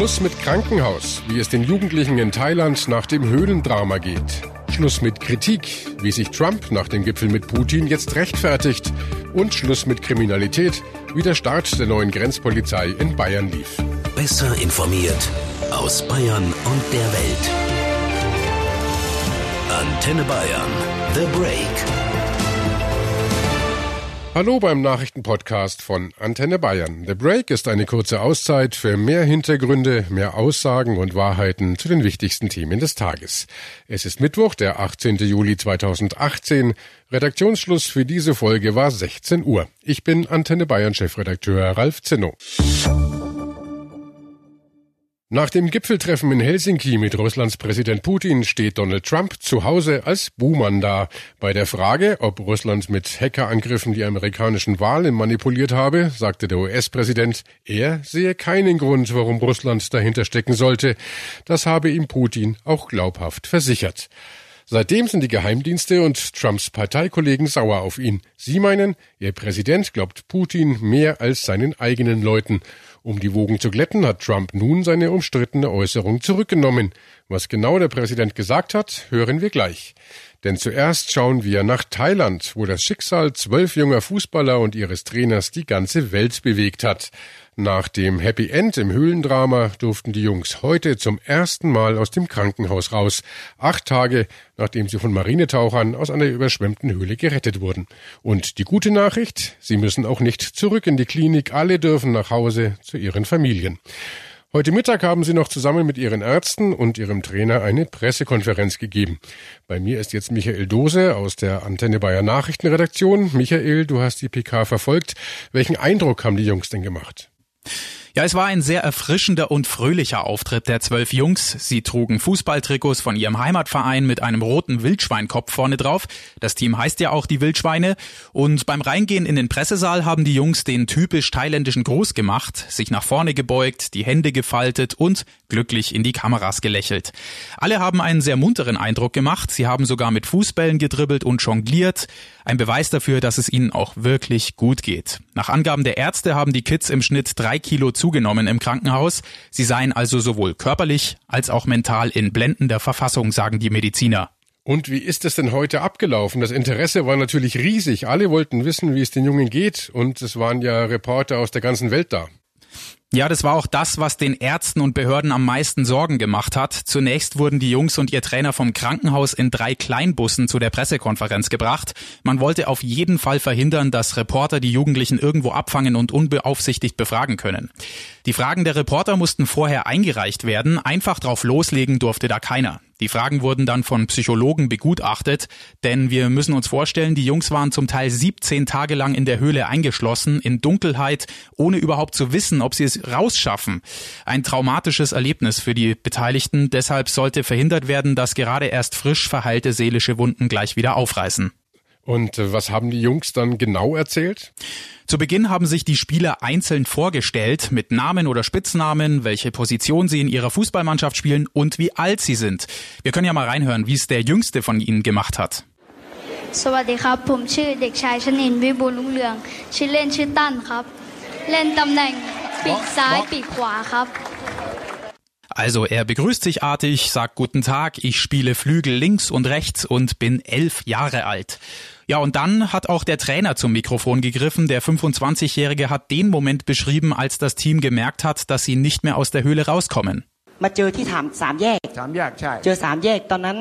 Schluss mit Krankenhaus, wie es den Jugendlichen in Thailand nach dem Höhlendrama geht. Schluss mit Kritik, wie sich Trump nach dem Gipfel mit Putin jetzt rechtfertigt. Und Schluss mit Kriminalität, wie der Start der neuen Grenzpolizei in Bayern lief. Besser informiert aus Bayern und der Welt. Antenne Bayern. The Break. Hallo beim Nachrichtenpodcast von Antenne Bayern. The Break ist eine kurze Auszeit für mehr Hintergründe, mehr Aussagen und Wahrheiten zu den wichtigsten Themen des Tages. Es ist Mittwoch, der 18. Juli 2018. Redaktionsschluss für diese Folge war 16 Uhr. Ich bin Antenne Bayern Chefredakteur Ralf Zinno. Nach dem Gipfeltreffen in Helsinki mit Russlands Präsident Putin steht Donald Trump zu Hause als Buhmann da. Bei der Frage, ob Russland mit Hackerangriffen die amerikanischen Wahlen manipuliert habe, sagte der US-Präsident, er sehe keinen Grund, warum Russland dahinter stecken sollte. Das habe ihm Putin auch glaubhaft versichert. Seitdem sind die Geheimdienste und Trumps Parteikollegen sauer auf ihn. Sie meinen, ihr Präsident glaubt Putin mehr als seinen eigenen Leuten. Um die Wogen zu glätten, hat Trump nun seine umstrittene Äußerung zurückgenommen. Was genau der Präsident gesagt hat, hören wir gleich. Denn zuerst schauen wir nach Thailand, wo das Schicksal zwölf junger Fußballer und ihres Trainers die ganze Welt bewegt hat. Nach dem Happy End im Höhlendrama durften die Jungs heute zum ersten Mal aus dem Krankenhaus raus. Acht Tage, nachdem sie von Marinetauchern aus einer überschwemmten Höhle gerettet wurden. Und die gute Nachricht, sie müssen auch nicht zurück in die Klinik. Alle dürfen nach Hause zu ihren Familien. Heute Mittag haben Sie noch zusammen mit Ihren Ärzten und Ihrem Trainer eine Pressekonferenz gegeben. Bei mir ist jetzt Michael Dose aus der Antenne Bayer Nachrichtenredaktion. Michael, du hast die PK verfolgt. Welchen Eindruck haben die Jungs denn gemacht? Ja, es war ein sehr erfrischender und fröhlicher Auftritt der zwölf Jungs. Sie trugen Fußballtrikots von ihrem Heimatverein mit einem roten Wildschweinkopf vorne drauf. Das Team heißt ja auch die Wildschweine. Und beim Reingehen in den Pressesaal haben die Jungs den typisch thailändischen Gruß gemacht, sich nach vorne gebeugt, die Hände gefaltet und glücklich in die Kameras gelächelt. Alle haben einen sehr munteren Eindruck gemacht. Sie haben sogar mit Fußbällen gedribbelt und jongliert. Ein Beweis dafür, dass es ihnen auch wirklich gut geht. Nach Angaben der Ärzte haben die Kids im Schnitt drei Kilo zugenommen im Krankenhaus. Sie seien also sowohl körperlich als auch mental in blendender Verfassung, sagen die Mediziner. Und wie ist es denn heute abgelaufen? Das Interesse war natürlich riesig. Alle wollten wissen, wie es den Jungen geht. Und es waren ja Reporter aus der ganzen Welt da. Ja, das war auch das, was den Ärzten und Behörden am meisten Sorgen gemacht hat. Zunächst wurden die Jungs und ihr Trainer vom Krankenhaus in drei Kleinbussen zu der Pressekonferenz gebracht. Man wollte auf jeden Fall verhindern, dass Reporter die Jugendlichen irgendwo abfangen und unbeaufsichtigt befragen können. Die Fragen der Reporter mussten vorher eingereicht werden. Einfach drauf loslegen durfte da keiner. Die Fragen wurden dann von Psychologen begutachtet, denn wir müssen uns vorstellen, die Jungs waren zum Teil 17 Tage lang in der Höhle eingeschlossen, in Dunkelheit, ohne überhaupt zu wissen, ob sie es rausschaffen. Ein traumatisches Erlebnis für die Beteiligten, deshalb sollte verhindert werden, dass gerade erst frisch verheilte seelische Wunden gleich wieder aufreißen. Und äh, was haben die Jungs dann genau erzählt? Zu Beginn haben sich die Spieler einzeln vorgestellt, mit Namen oder Spitznamen, welche Position sie in ihrer Fußballmannschaft spielen und wie alt sie sind. Wir können ja mal reinhören, wie es der Jüngste von ihnen gemacht hat. สวัสดีครับผมชื่อเด็กชายชนินวิบูลรุ่งเรืองชื่อเล่นชื่อตั้นครับเล่นตำแหน่งปีกซ้ายปีกขวาครับ also er begrüßt sich artig, sagt Guten Tag, ich spiele Flügel links und rechts und bin elf Jahre alt. Ja, und dann hat auch der Trainer zum Mikrofon gegriffen. Der 25-Jährige hat den Moment beschrieben, als das Team gemerkt hat, dass sie nicht mehr aus der Höhle rauskommen. มาเจอที่สามแยกสามแยกใช่เจอสามแยกตอนนั้น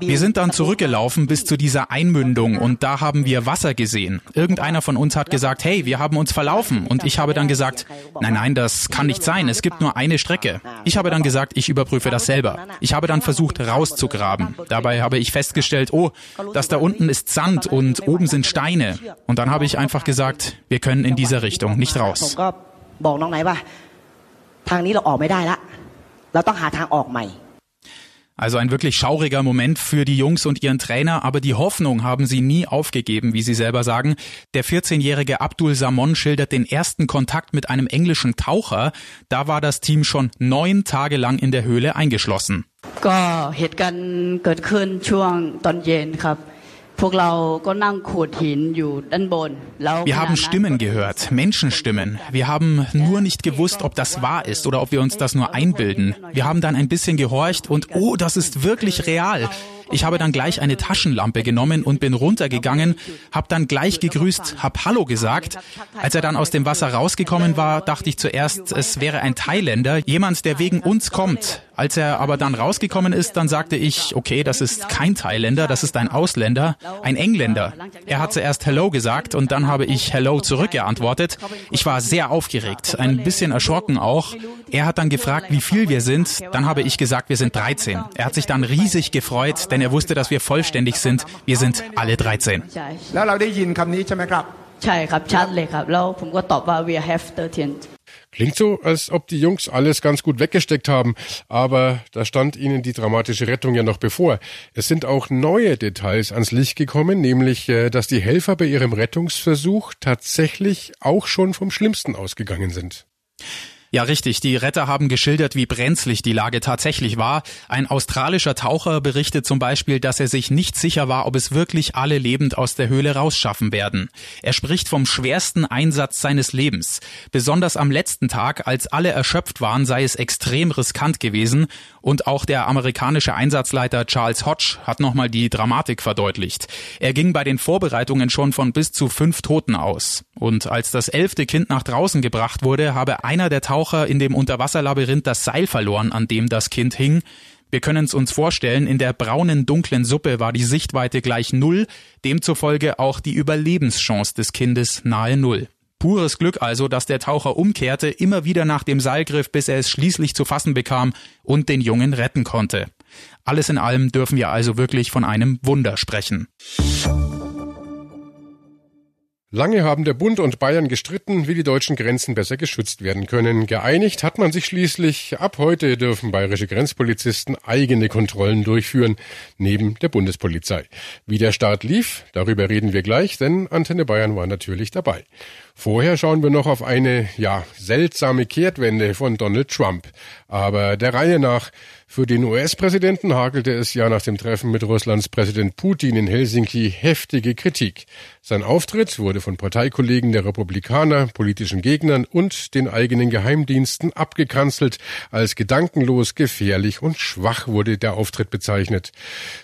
wir sind dann zurückgelaufen bis zu dieser Einmündung und da haben wir Wasser gesehen. Irgendeiner von uns hat gesagt, hey, wir haben uns verlaufen. Und ich habe dann gesagt, nein, nein, das kann nicht sein. Es gibt nur eine Strecke. Ich habe dann gesagt, ich überprüfe das selber. Ich habe dann versucht rauszugraben. Dabei habe ich festgestellt, oh, das da unten ist Sand und oben sind Steine. Und dann habe ich einfach gesagt, wir können in dieser Richtung nicht raus. ทางนี้เราออกไม่ได้ละเราต้องหาทางออกใหม่ also ein wirklich schauriger Moment für die Jungs und ihren Trainer, aber die Hoffnung haben sie nie aufgegeben, wie sie selber sagen. Der 14-jährige Abdul Samon schildert den ersten Kontakt mit einem englischen Taucher. Da war das Team schon neun Tage lang in der Höhle eingeschlossen. ก็เหตุการณ์เกิดขึ้นช่วงตอนเย็นครับ Wir haben Stimmen gehört, Menschenstimmen. Wir haben nur nicht gewusst, ob das wahr ist oder ob wir uns das nur einbilden. Wir haben dann ein bisschen gehorcht und oh, das ist wirklich real. Ich habe dann gleich eine Taschenlampe genommen und bin runtergegangen, habe dann gleich gegrüßt, hab Hallo gesagt. Als er dann aus dem Wasser rausgekommen war, dachte ich zuerst, es wäre ein Thailänder, jemand, der wegen uns kommt. Als er aber dann rausgekommen ist, dann sagte ich, okay, das ist kein Thailänder, das ist ein Ausländer, ein Engländer. Er hat zuerst Hello gesagt und dann habe ich Hello zurückgeantwortet. Ich war sehr aufgeregt, ein bisschen erschrocken auch. Er hat dann gefragt, wie viel wir sind. Dann habe ich gesagt, wir sind 13. Er hat sich dann riesig gefreut, denn er wusste, dass wir vollständig sind. Wir sind alle 13. ใช่ครับชัดเลยครับแล้วผมก็ตอบว่า we have 13 Klingt so, als ob die Jungs alles ganz gut weggesteckt haben, aber da stand ihnen die dramatische Rettung ja noch bevor. Es sind auch neue Details ans Licht gekommen, nämlich, äh, dass die Helfer bei ihrem Rettungsversuch tatsächlich auch schon vom Schlimmsten ausgegangen sind. Ja, richtig. Die Retter haben geschildert, wie brenzlig die Lage tatsächlich war. Ein australischer Taucher berichtet zum Beispiel, dass er sich nicht sicher war, ob es wirklich alle lebend aus der Höhle rausschaffen werden. Er spricht vom schwersten Einsatz seines Lebens. Besonders am letzten Tag, als alle erschöpft waren, sei es extrem riskant gewesen. Und auch der amerikanische Einsatzleiter Charles Hodge hat nochmal die Dramatik verdeutlicht. Er ging bei den Vorbereitungen schon von bis zu fünf Toten aus. Und als das elfte Kind nach draußen gebracht wurde, habe einer der Taucher Taucher in dem Unterwasserlabyrinth das Seil verloren, an dem das Kind hing. Wir können es uns vorstellen, in der braunen, dunklen Suppe war die Sichtweite gleich Null, demzufolge auch die Überlebenschance des Kindes nahe Null. Pures Glück also, dass der Taucher umkehrte, immer wieder nach dem Seil griff, bis er es schließlich zu fassen bekam und den Jungen retten konnte. Alles in allem dürfen wir also wirklich von einem Wunder sprechen. Lange haben der Bund und Bayern gestritten, wie die deutschen Grenzen besser geschützt werden können. Geeinigt hat man sich schließlich. Ab heute dürfen bayerische Grenzpolizisten eigene Kontrollen durchführen, neben der Bundespolizei. Wie der Start lief, darüber reden wir gleich, denn Antenne Bayern war natürlich dabei. Vorher schauen wir noch auf eine, ja, seltsame Kehrtwende von Donald Trump. Aber der Reihe nach, für den US-Präsidenten hakelte es ja nach dem Treffen mit Russlands Präsident Putin in Helsinki heftige Kritik. Sein Auftritt wurde von Parteikollegen der Republikaner, politischen Gegnern und den eigenen Geheimdiensten abgekanzelt. Als gedankenlos, gefährlich und schwach wurde der Auftritt bezeichnet.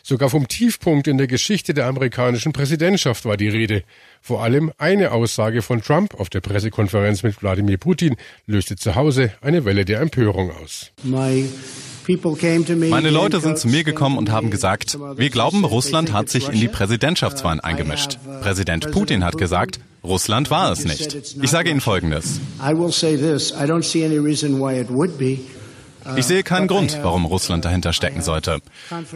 Sogar vom Tiefpunkt in der Geschichte der amerikanischen Präsidentschaft war die Rede. Vor allem eine Aussage von Trump auf der Pressekonferenz mit Wladimir Putin löste zu Hause eine Welle der Empörung aus. Meine Leute sind zu mir gekommen und haben gesagt, wir glauben, Russland hat sich in die Präsidentschaftswahlen eingemischt. Präsident Putin hat gesagt, Russland war es nicht. Ich sage Ihnen Folgendes. Ich sehe keinen Grund, warum Russland dahinter stecken sollte.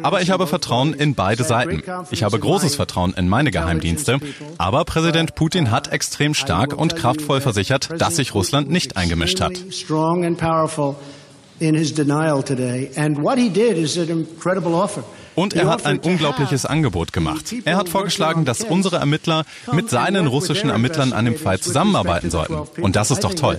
Aber ich habe Vertrauen in beide Seiten. Ich habe großes Vertrauen in meine Geheimdienste. Aber Präsident Putin hat extrem stark und kraftvoll versichert, dass sich Russland nicht eingemischt hat. Und er hat ein unglaubliches Angebot gemacht. Er hat vorgeschlagen, dass unsere Ermittler mit seinen russischen Ermittlern an dem Fall zusammenarbeiten sollten. Und das ist doch toll.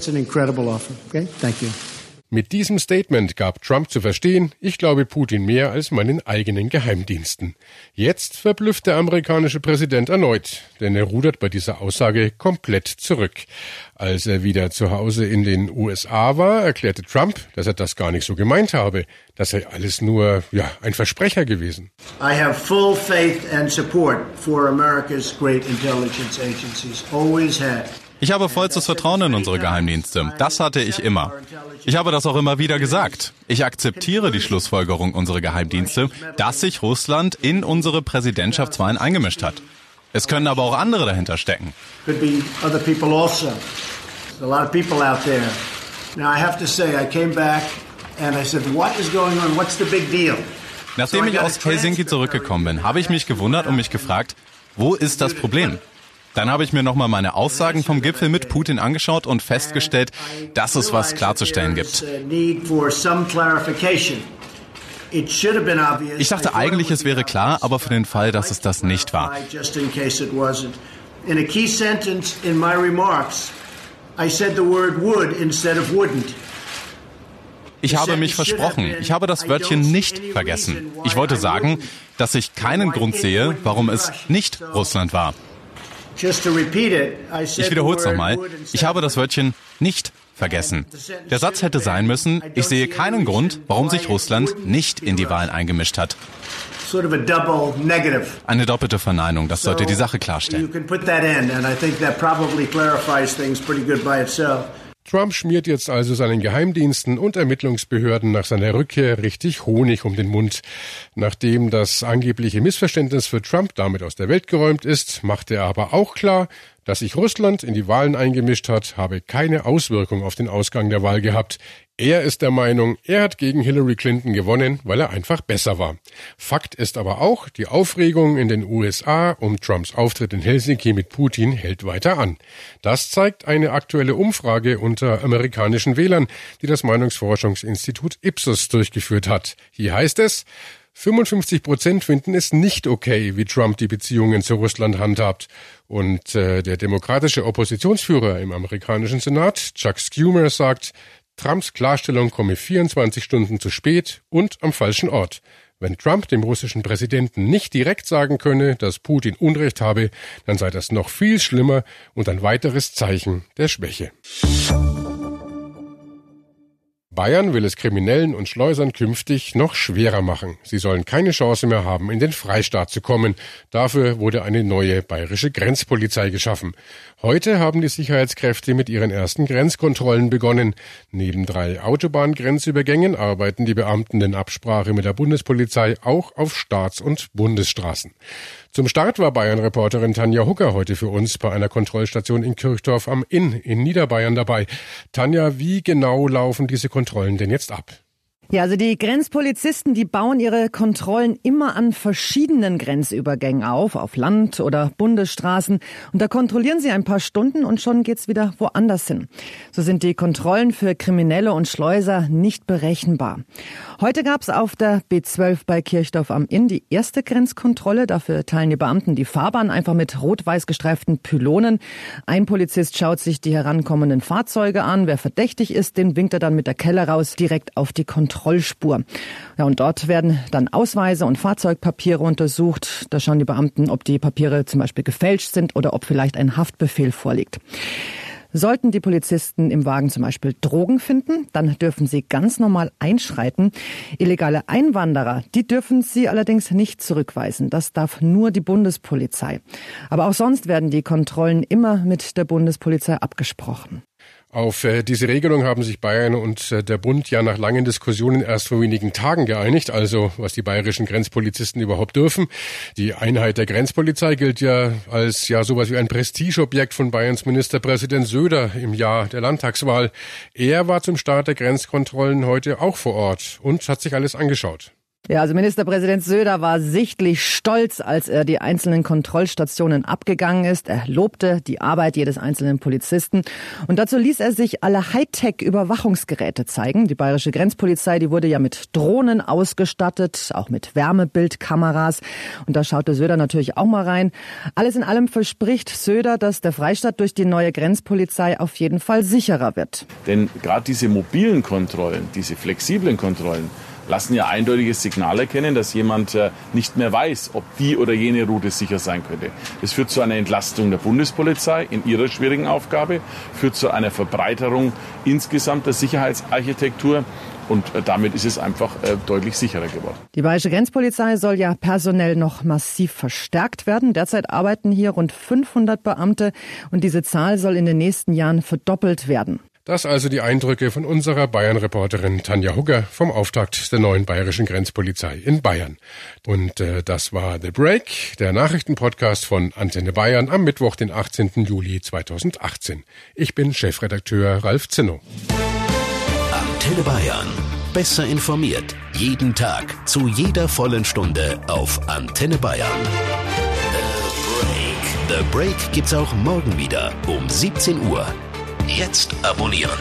Mit diesem Statement gab Trump zu verstehen, ich glaube Putin mehr als meinen eigenen Geheimdiensten. Jetzt verblüfft der amerikanische Präsident erneut, denn er rudert bei dieser Aussage komplett zurück. Als er wieder zu Hause in den USA war, erklärte Trump, dass er das gar nicht so gemeint habe. Das sei alles nur, ja, ein Versprecher gewesen. I have full faith and support for America's great intelligence agencies. Always had. Ich habe vollstes Vertrauen in unsere Geheimdienste. Das hatte ich immer. Ich habe das auch immer wieder gesagt. Ich akzeptiere die Schlussfolgerung unserer Geheimdienste, dass sich Russland in unsere Präsidentschaftswahlen eingemischt hat. Es können aber auch andere dahinter stecken. Nachdem ich aus Helsinki zurückgekommen bin, habe ich mich gewundert und mich gefragt, wo ist das Problem? Dann habe ich mir nochmal meine Aussagen vom Gipfel mit Putin angeschaut und festgestellt, dass es was klarzustellen gibt. Ich dachte eigentlich, es wäre klar, aber für den Fall, dass es das nicht war. In a key sentence in my remarks, I said the word would instead of wouldn't. Ich habe mich versprochen. Ich habe das Wörtchen nicht vergessen. Ich wollte sagen, dass ich keinen Grund sehe, warum es nicht Russland war. Ich wiederhole es nochmal. Ich habe das Wörtchen nicht vergessen. Der Satz hätte sein müssen, ich sehe keinen Grund, warum sich Russland nicht in die Wahlen eingemischt hat. Eine doppelte Verneinung, das sollte die Sache klarstellen. Trump schmiert jetzt also seinen Geheimdiensten und Ermittlungsbehörden nach seiner Rückkehr richtig Honig um den Mund. Nachdem das angebliche Missverständnis für Trump damit aus der Welt geräumt ist, macht er aber auch klar, dass sich Russland in die Wahlen eingemischt hat, habe keine Auswirkung auf den Ausgang der Wahl gehabt. Er ist der Meinung, er hat gegen Hillary Clinton gewonnen, weil er einfach besser war. Fakt ist aber auch, die Aufregung in den USA um Trumps Auftritt in Helsinki mit Putin hält weiter an. Das zeigt eine aktuelle Umfrage unter amerikanischen Wählern, die das Meinungsforschungsinstitut Ipsos durchgeführt hat. Hier heißt es, 55 Prozent finden es nicht okay, wie Trump die Beziehungen zu Russland handhabt. Und äh, der demokratische Oppositionsführer im amerikanischen Senat, Chuck Schumer, sagt, Trumps Klarstellung komme 24 Stunden zu spät und am falschen Ort. Wenn Trump dem russischen Präsidenten nicht direkt sagen könne, dass Putin Unrecht habe, dann sei das noch viel schlimmer und ein weiteres Zeichen der Schwäche. Bayern will es Kriminellen und Schleusern künftig noch schwerer machen. Sie sollen keine Chance mehr haben, in den Freistaat zu kommen. Dafür wurde eine neue bayerische Grenzpolizei geschaffen. Heute haben die Sicherheitskräfte mit ihren ersten Grenzkontrollen begonnen. Neben drei Autobahngrenzübergängen arbeiten die Beamten in Absprache mit der Bundespolizei auch auf Staats- und Bundesstraßen. Zum Start war Bayern-Reporterin Tanja Hucker heute für uns bei einer Kontrollstation in Kirchdorf am Inn in Niederbayern dabei. Tanja, wie genau laufen diese Kontrollen denn jetzt ab? Ja, also die Grenzpolizisten, die bauen ihre Kontrollen immer an verschiedenen Grenzübergängen auf, auf Land- oder Bundesstraßen. Und da kontrollieren sie ein paar Stunden und schon geht's wieder woanders hin. So sind die Kontrollen für Kriminelle und Schleuser nicht berechenbar. Heute gab's auf der B12 bei Kirchdorf am Inn die erste Grenzkontrolle. Dafür teilen die Beamten die Fahrbahn einfach mit rot-weiß gestreiften Pylonen. Ein Polizist schaut sich die herankommenden Fahrzeuge an. Wer verdächtig ist, den winkt er dann mit der Kelle raus direkt auf die Kontrolle. Kontrollspur. Ja, und dort werden dann Ausweise und Fahrzeugpapiere untersucht. Da schauen die Beamten, ob die Papiere zum Beispiel gefälscht sind oder ob vielleicht ein Haftbefehl vorliegt. Sollten die Polizisten im Wagen zum Beispiel Drogen finden, dann dürfen sie ganz normal einschreiten. Illegale Einwanderer, die dürfen sie allerdings nicht zurückweisen. Das darf nur die Bundespolizei. Aber auch sonst werden die Kontrollen immer mit der Bundespolizei abgesprochen. Auf äh, diese Regelung haben sich Bayern und äh, der Bund ja nach langen Diskussionen erst vor wenigen Tagen geeinigt, also was die bayerischen Grenzpolizisten überhaupt dürfen. Die Einheit der Grenzpolizei gilt ja als ja sowas wie ein Prestigeobjekt von Bayerns Ministerpräsident Söder im Jahr der Landtagswahl. Er war zum Start der Grenzkontrollen heute auch vor Ort und hat sich alles angeschaut. Ja, also Ministerpräsident Söder war sichtlich stolz, als er die einzelnen Kontrollstationen abgegangen ist. Er lobte die Arbeit jedes einzelnen Polizisten. Und dazu ließ er sich alle Hightech-Überwachungsgeräte zeigen. Die bayerische Grenzpolizei, die wurde ja mit Drohnen ausgestattet, auch mit Wärmebildkameras. Und da schaute Söder natürlich auch mal rein. Alles in allem verspricht Söder, dass der Freistaat durch die neue Grenzpolizei auf jeden Fall sicherer wird. Denn gerade diese mobilen Kontrollen, diese flexiblen Kontrollen, lassen ja eindeutiges Signal erkennen, dass jemand äh, nicht mehr weiß, ob die oder jene Route sicher sein könnte. Das führt zu einer Entlastung der Bundespolizei in ihrer schwierigen Aufgabe, führt zu einer Verbreiterung insgesamt der Sicherheitsarchitektur. Und äh, damit ist es einfach äh, deutlich sicherer geworden. Die Bayerische Grenzpolizei soll ja personell noch massiv verstärkt werden. Derzeit arbeiten hier rund 500 Beamte und diese Zahl soll in den nächsten Jahren verdoppelt werden. Das also die Eindrücke von unserer Bayern-Reporterin Tanja Hugger vom Auftakt der neuen bayerischen Grenzpolizei in Bayern. Und äh, das war The Break, der Nachrichtenpodcast von Antenne Bayern am Mittwoch, den 18. Juli 2018. Ich bin Chefredakteur Ralf Zinno. Antenne Bayern. Besser informiert. Jeden Tag. Zu jeder vollen Stunde auf Antenne Bayern. The Break. The Break gibt's auch morgen wieder um 17 Uhr Jetzt abonnieren.